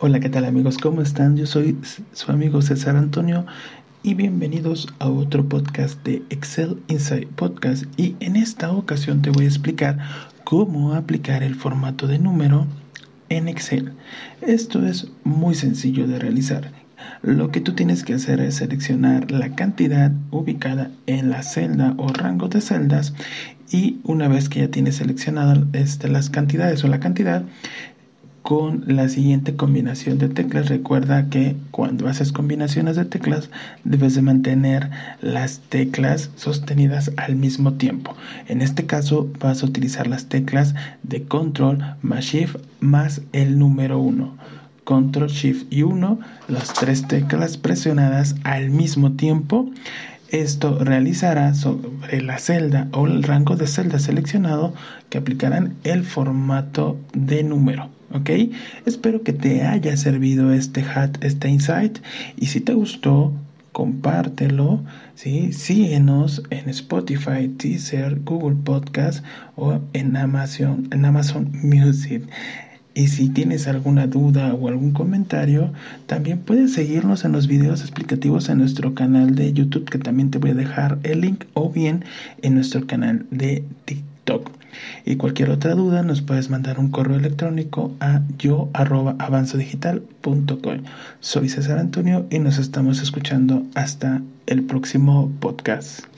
Hola, ¿qué tal amigos? ¿Cómo están? Yo soy su amigo César Antonio y bienvenidos a otro podcast de Excel Insight Podcast y en esta ocasión te voy a explicar cómo aplicar el formato de número en Excel. Esto es muy sencillo de realizar. Lo que tú tienes que hacer es seleccionar la cantidad ubicada en la celda o rango de celdas y una vez que ya tienes seleccionadas este, las cantidades o la cantidad, con la siguiente combinación de teclas. Recuerda que cuando haces combinaciones de teclas debes de mantener las teclas sostenidas al mismo tiempo. En este caso vas a utilizar las teclas de control más shift más el número 1. Control Shift y 1, las tres teclas presionadas al mismo tiempo. Esto realizará sobre la celda o el rango de celda seleccionado que aplicarán el formato de número. ¿Ok? Espero que te haya servido este hat, este insight y si te gustó, compártelo, ¿sí? Síguenos en Spotify, Teaser, Google Podcast o en Amazon, en Amazon Music. Y si tienes alguna duda o algún comentario, también puedes seguirnos en los videos explicativos en nuestro canal de YouTube, que también te voy a dejar el link, o bien en nuestro canal de TikTok. Y cualquier otra duda nos puedes mandar un correo electrónico a yo Soy César Antonio y nos estamos escuchando hasta el próximo podcast.